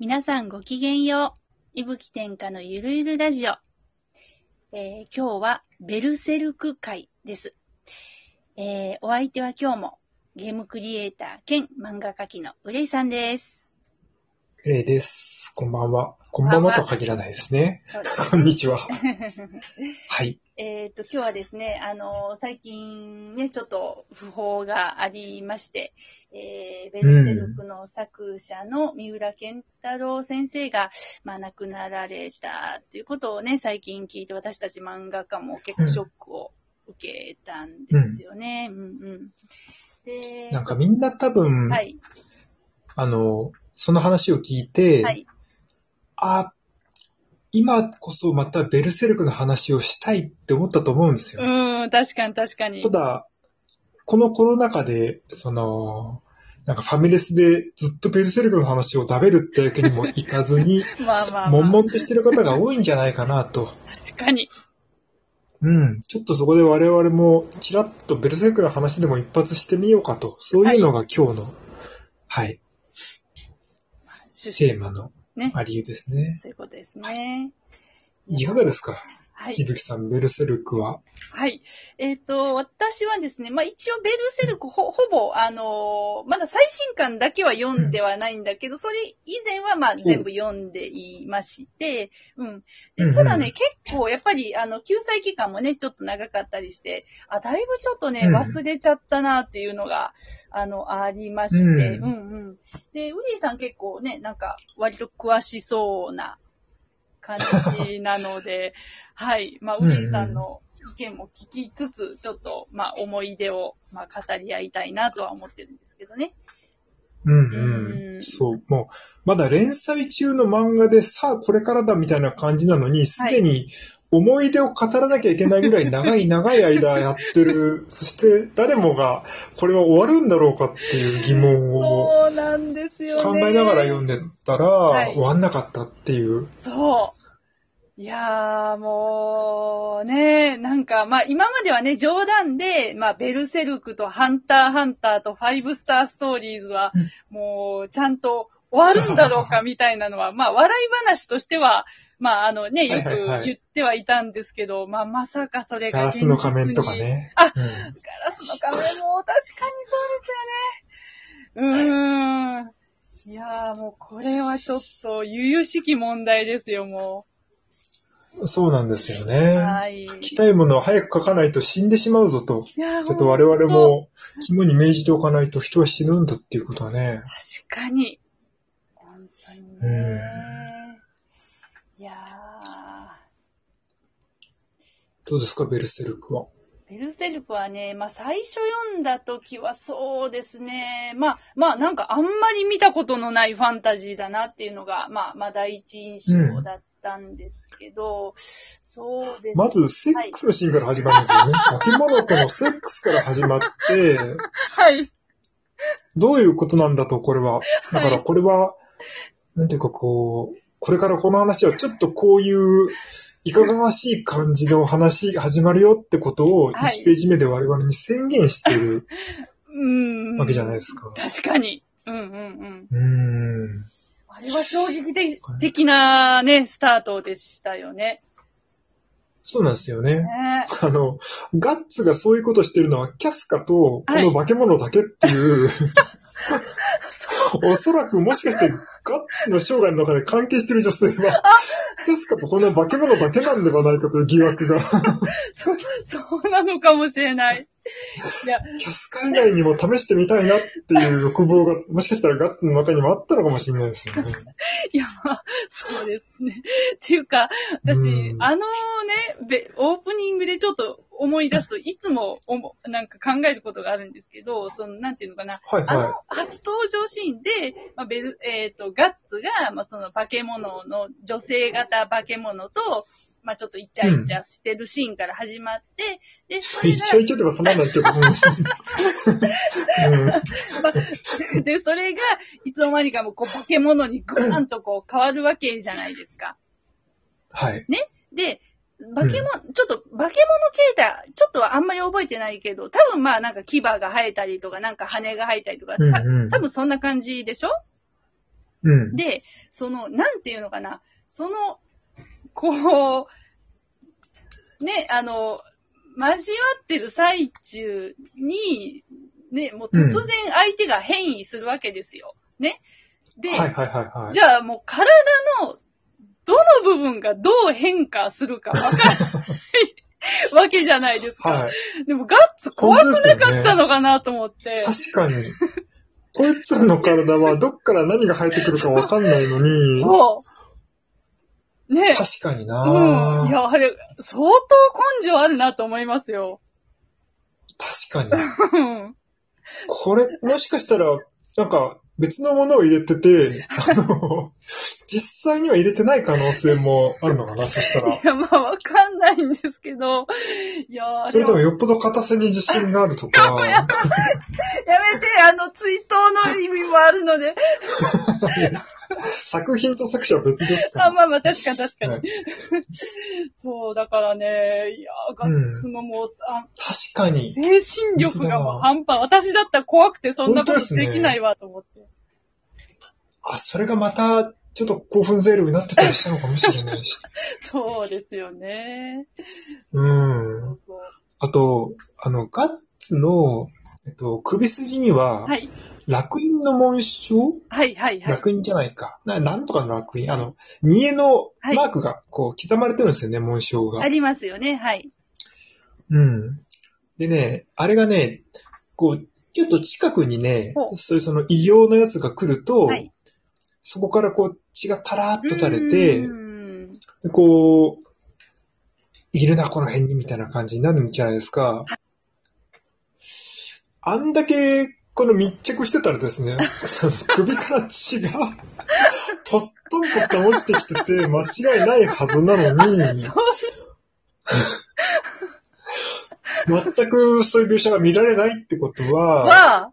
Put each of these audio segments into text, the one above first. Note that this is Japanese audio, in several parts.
皆さんごきげんよう。いぶき天下のゆるゆるラジオ。えー今日はベルセルク会です。えーお相手は今日もゲームクリエイター兼漫画家きのうれいさんです。うれいです。こんばんは。こんばんはとは限らないですね。こんにちは。はい。えっと、今日はですね、あの最近ね、ちょっと訃報がありまして、えーベルセルクの作者の三浦健太郎先生が、まあ、亡くなられたということをね、最近聞いて、私たち漫画家も結構ショックを受けたんですよね。うん、うん、で、なんかみんな多分、はい、あの、その話を聞いて、はい、あ、今こそまたベルセルクの話をしたいって思ったと思うんですよ。うん、確かに確かにた。だ、このコロナ禍で、その、なんかファミレスでずっとベルセルクの話を食べるってわけにもいかずに、まあまあ、ま悶あ、々としてる方が多いんじゃないかなと。確かに。うん。ちょっとそこで我々もちらっとベルセルクの話でも一発してみようかと。そういうのが今日の、はい、趣旨テーマのね。ありゆですね。そういうことですね。いかがですか？はいい。ぶきさん、ベルセルクは？はい。えっ、と、私はですね、まあ一応ベルセルクほ、ほぼ、あのーまだ最新刊だけは読んではないんだけど、それ以前はまあ全部読んでいまして、うん。うんでうんただね、結構やっぱり、あの、救済期間もね、ちょっと長かったりして、あ、だいぶちょっとね、うん忘れちゃったなっていうのが、あの、ありまして、うんうんうん。で、ウディさん結構ね、なんか、割と詳しそうな感じなので、はい。まあ、ウうんディさんの意見も聞きつつ、ちょっと、まあ、思い出を、まあ、語り合いたいなとは思ってるんですけどね。うんうんうん。そう、もう、まだ連載中の漫画で、さあこれからだみたいな感じなのに、すでに思い出を語らなきゃいけないぐらい長い長い間やってる。そして誰もが、これは終わるんだろうかっていう疑問をそうなんですよね。考えながら読んでたら、はい終わんなかったっていう。そう。いやーもう、ね、なんか、まあ今まではね、冗談で、まあベルセルクとハンターハンターとファイブスターストーリーズはうん、もうちゃんと終わるんだろうかみたいなのは、まあ笑い話としては、まああのね、よくはいはいはい言ってはいたんですけど、まあまさかそれがガラスの仮面とか。ね。あうんガラスの仮面も確かにそうですよね。うーん。いやーもうこれはちょっと、悠々しき問題ですよ、もそうなんですよう。ね。はい。書きたいものを早く書かないと死んでしまうぞと。ちょっと我々も肝に銘じておかないと人は死ぬんだっていうことはね。確かに。本当にね。いやどうですか、ベルセルクは？ー、ベルセルクはね、まあ最初読んだ時はそうですね、まあ、まあなんかあんまり見たことのないファンタジーだなっていうのが、まあ、まあ第一印象だったんですけど、そうですね。まず、セックスのシーンから始まるんですよね。化け物とのセックスから始まって、はい。どういうことなんだと、これは。だからこれは、なんていうかこう、これからこの話はちょっとこういう、いかがわしい感じの話が始まるよってことをはい1ページ目で我々に宣言してる うん。わけじゃないですか。確かに。うんうんうん。は衝撃的的なね、スタートでしたよね。そうなんですよね。ね。あの、ガッツがそういうことしてるのはキャスカとこの化け物だけっていう、おそらくもしかしてガッツの生涯の中で関係してる女性は、キャスカとこの化け物だけなんではないかという疑惑が、そ、そうなのかもしれない。いや、キャスカ以外にも試してみたいなっていう欲望が、もしかしたらガッツの中にもあったのかもしれないですよね。いや、まあ、そうですね。っていうか、私、うんあのね、べオープニングでちょっと思い出すと、いつもおも、なんか考えることがあるんですけど、その、なんていうのかな、はいはあの、初登場シーンで、まあ、ベル、えっ、と、ガッツが、まあ、その化け物の、女性型化け物と、まあ、ちょっとイチャイチャしてるシーンから始まって、で、そい。れが一緒一緒とかそんなんないけど。うんうんまあで、それが、いつの間にかもう、こう、化け物にグーンとこう、変わるわけじゃないですか。はい。で、化け物、ちょっと、化け物形態、ちょっとはあんまり覚えてないけど、多分まあなんか牙が生えたりとか、なんか羽が生えたりとか、たうんうん多分そんな感じでしょ？うん。で、その、なんていうのかな、その、こう、ね、あの、交わってる最中に、ね、もう突然相手が変異するわけですよ。ね。で、はいはいはいはい。じゃあもう体のどの部分がどう変化するかわからないわけじゃないですか。はい。でもガッツ怖くなかったのかなと思って。確かに。こいつらの体はどっから何が生えてくるかわかんないのに、そう。ね確かになうん。いや、あれ、相当根性あるなと思いますよ。確かに。うんこれ、もしかしたら、なんか、別のものを入れてて、あの、実際には入れてない可能性もあるのかな、そしたらい。や、まあ、わかんないんですけど、いやーそれでもよっぽど硬さに自信があるとか、やめて、あの、追悼の意味もあるので。作品と作者は別ですかあ、ら。まあまあ、確かに確かに。はいそう、だからね、いやー、ガッツのもう、あ確かに。精神力がもう半端。私だったら怖くてそんなことできないわと思って。あ、それがまた、ちょっと興奮ゼロになってたりしたのかもしれないし。そうですよね。うん。あと、あの、ガッツの、えっと、首筋には、はい。楽印の紋章？はいはいはい。楽印じゃないか。ななんとかの楽印。あの、煮えのマークが、こう、刻まれてるんですよね、紋章があ。りますよね。はい。うん。でね、あれがね、こう、ちょっと近くにねそういうその異形のやつが来ると、はいそこからこう血がたらーっと垂れてう、こう、いるな、この辺に、みたいな感じになるんじゃないですか。あんだけ、この密着してたらですね、首から血が、ぽっとんぽっとん落ちてきてて、間違いないはずなのに、そう。全くそういう描写が見られないってことは、は、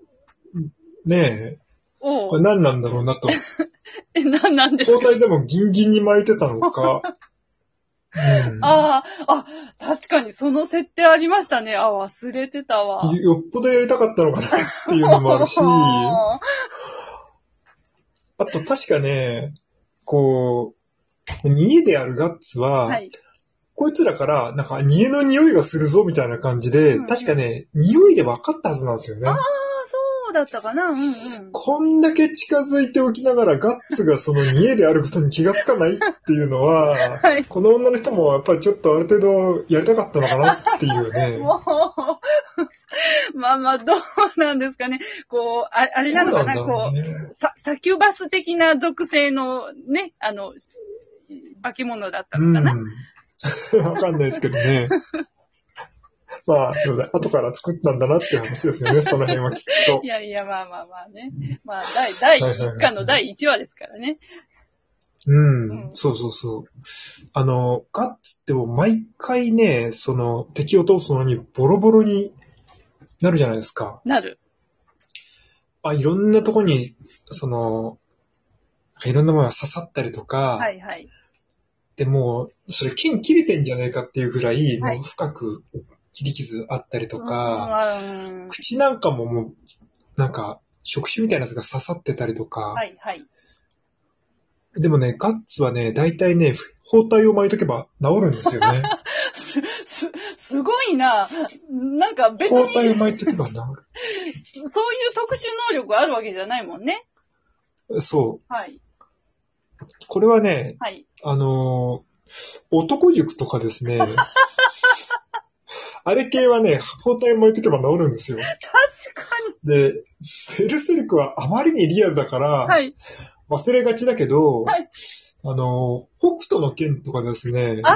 ねえ、これ何なんだろうなと。え、なんなんですか？包帯でもギンギンに巻いてたのか。うん、ああ、あ、確かにその設定ありましたね。あ、忘れてたわ。よっぽどやりたかったのかなっていうのもあるし、あと確かね、こう、煮えであるガッツは、はい。こいつらから、なんか、煮えの匂いがするぞみたいな感じで、うん確かね、匂いで分かったはずなんですよねあ。だったかな？うんうん。こんだけ近づいておきながら、ガッツがその煮えであることに気がつかないっていうのは、はい。この女の人もやっぱりちょっとある程度やりたかったのかなっていうね。もう、まあまあ、どうなんですかね。こう、ああれなのかな、どうなこんだろうねう、ササキュバス的な属性のね、あの、化け物だったのかな？うん。わかんないですけどね。まあ、すいません。後から作ったんだなっていう話ですよね、その辺はきっとい。やいや、まあまあまあね。まあ、第、第1巻の第1話ですからね。うん、うんそうそうそう。あの、ガッツってもう毎回ね、その、敵を通すのにボロボロになるじゃないですか。なる。あ、いろんなとこに、その、いろんなものが刺さったりとか、はいはい。でもう、それ剣切れてんじゃないかっていうぐらいもう深く切り傷あったりとか、うん、口なんかももう、なんか、触手みたいなやつが刺さってたりとか、はいはい。でもね、ガッツはね、大体ね、包帯を巻いとけば治るんですよね。す、す、すごいな。なんか別包帯をに、巻いとけば治 そういう特殊能力あるわけじゃないもんね。る。そう。はい。これはね、はい。あのー男塾とかですね、あれ系はね、包帯を巻いとけば治るんですよ。確かで、ベルセルクはあまりにリアルだから、に。はい。忘れがちだけど、はいあの、北斗の剣とかですね、あ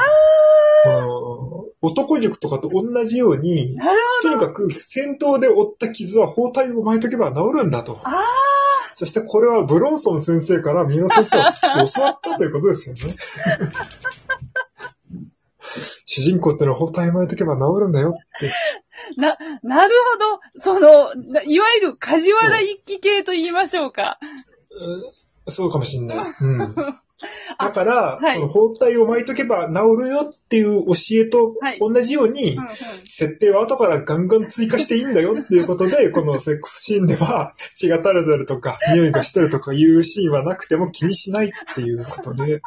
男塾とかと同じように、なるとにかく戦闘で負った傷は包帯を巻いとけば治るんだと。あそしてこれはブロンソン先生から三輪先生は教わったということですよね。主人公ってのは包帯巻いとけば治るんだよって。あ、な、なるほど。その、ないわゆる梶原一騎系と言いましょうか。うんそうかもしんない。うん。だから、はいその包帯を巻いとけば治るよっていう教えとはい同じように、うんうん設定は後からガンガン追加していいんだよっていうことで、このセックスシーンでは血が垂れてるとか、匂いがしてるとかいうシーンはなくても気にしないっていうことで、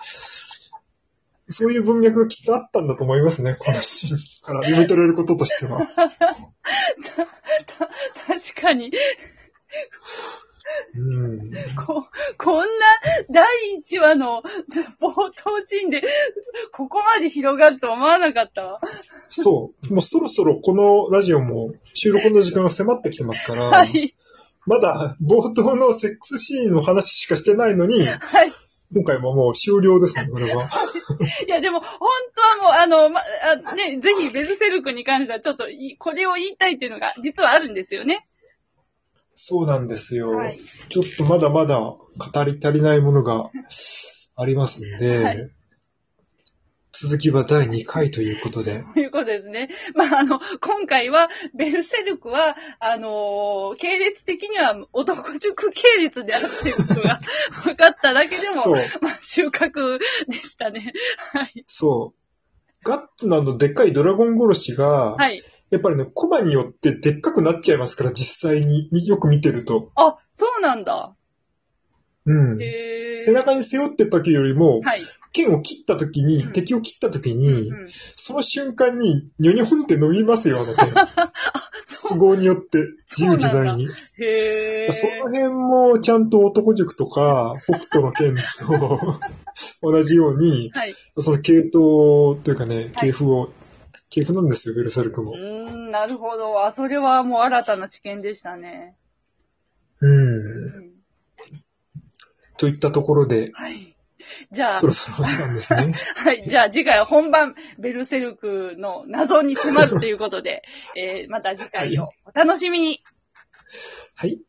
そういう文脈がきっとあったんだと思いますね、このシーンから読み取れることとしては。たた確かに、うん。こ、こんな第1話の冒頭シーンで、ここまで広がると思わなかったわ。そう。もうそろそろこのラジオも収録の時間が迫ってきてますから、はい。まだ冒頭のセックスシーンの話しかしてないのに、はい。今回ももう終了ですね、これは。いや、でも、本当はもう、あの、ま、あね、ぜひ、ベルセルクに関しては、ちょっとい、これを言いたいっていうのが、実はあるんですよね。そうなんですよ。はい。ちょっとまだまだ語り足りないものがありますんで、はい続きは第2回ということで、ということですね。まあ、あの、今回は、ベルセルクは、あのー系列的には男塾系列であるっていうことが 分かっただけでも、そう、まあ、収穫でしたね。はい。そう。ガッツのあのでっかいドラゴン殺しが、はい。やっぱりね、コマによってでっかくなっちゃいますから、実際によく見てると。あ、そうなんだ。うん。背中に背負ってた時よりも、はい。剣を切った時に、うん敵を切った時に、うん。その瞬間に、ニョニョンって伸びますよ、あの剣。都合によって、自由自在に。へー。その辺もちゃんと男塾とか、北斗の剣と 同じように、はい。その系統というかね、はい系譜を、系譜なんですよ、ベルセルクうも。ーん、なるほど。あ、それはもう新たな知見でしたね。う。うんん。といったところで、はい。じゃあそ、ろそろお時間ですね。はい。じゃあ次回は本番、ベルセルクの謎に迫るということで、えーまた次回をお楽しみに。はい。